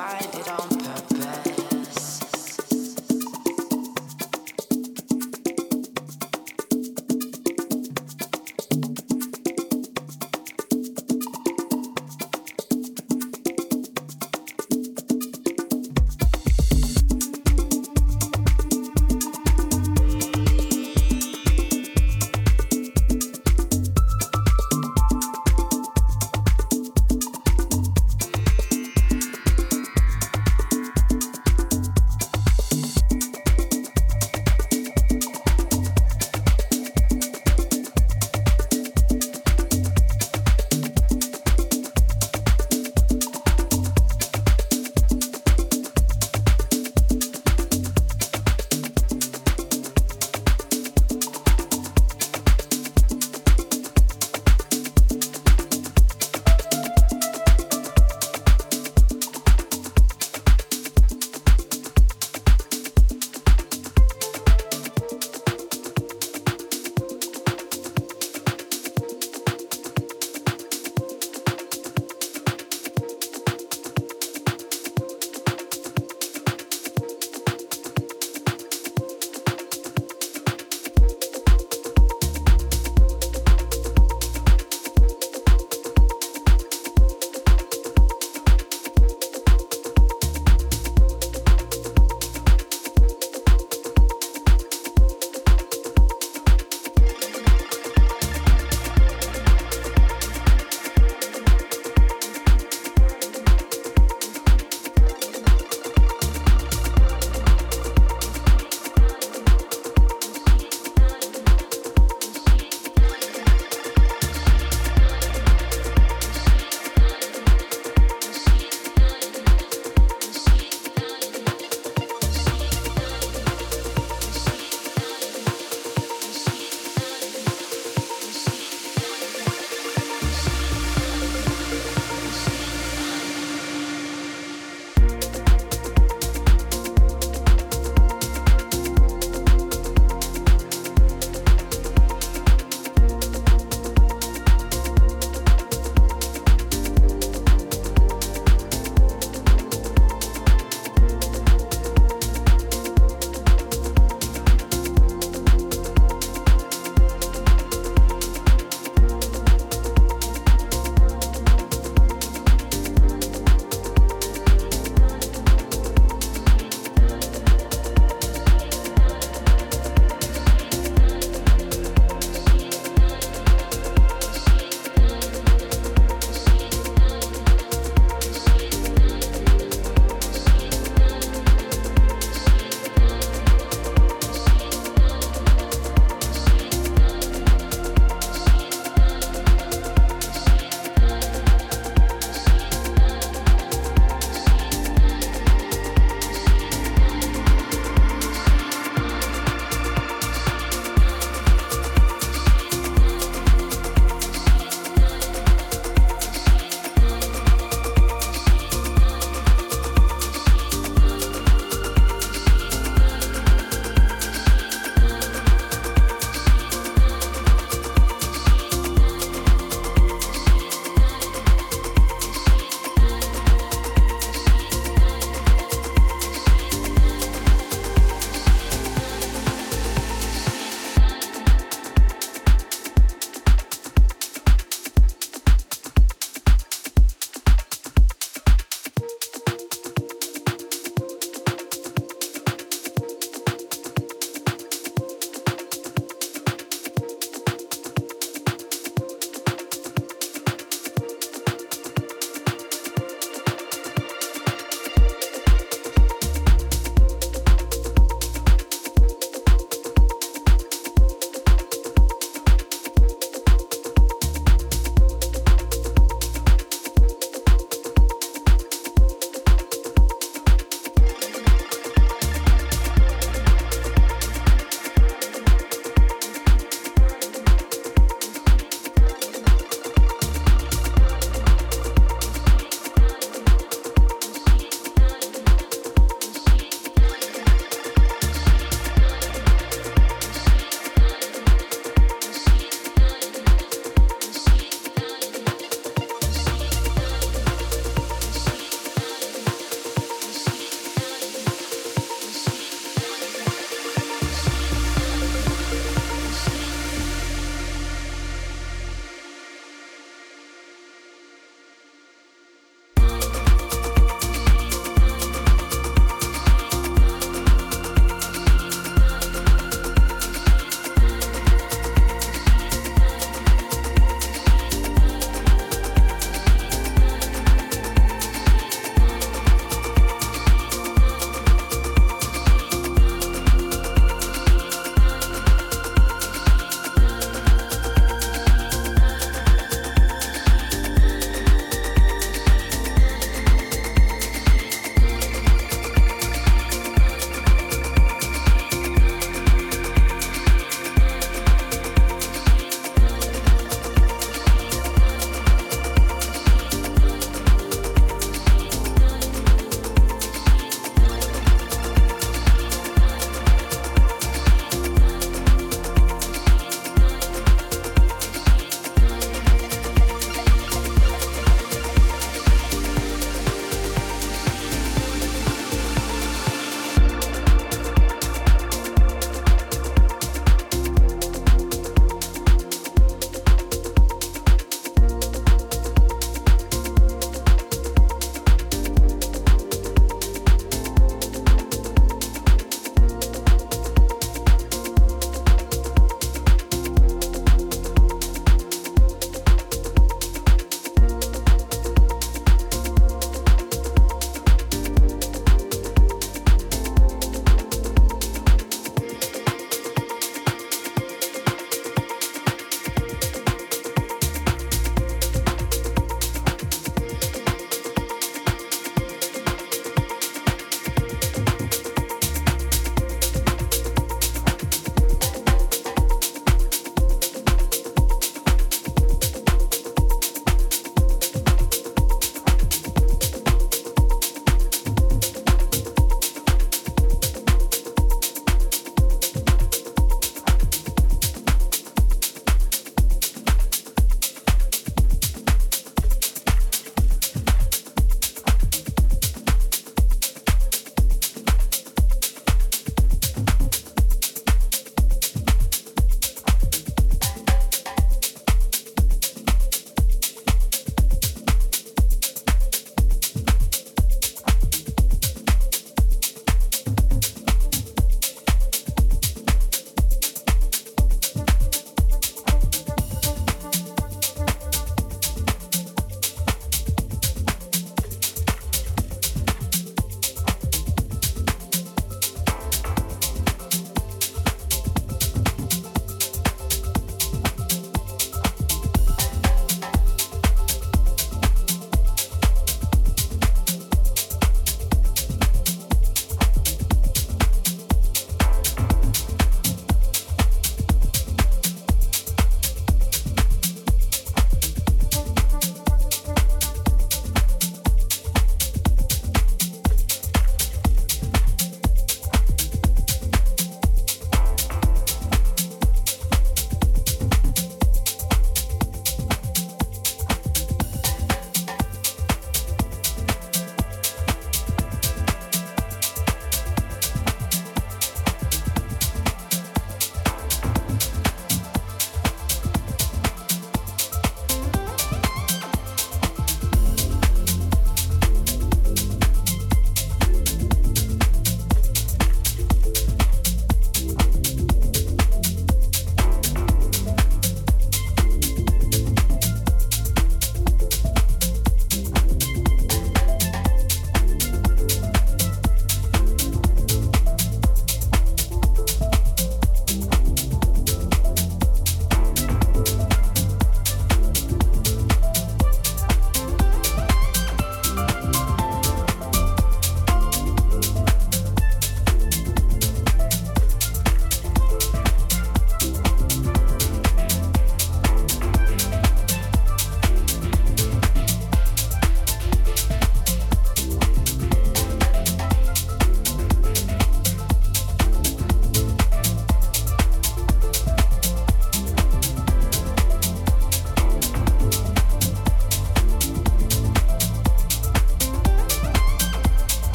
fine.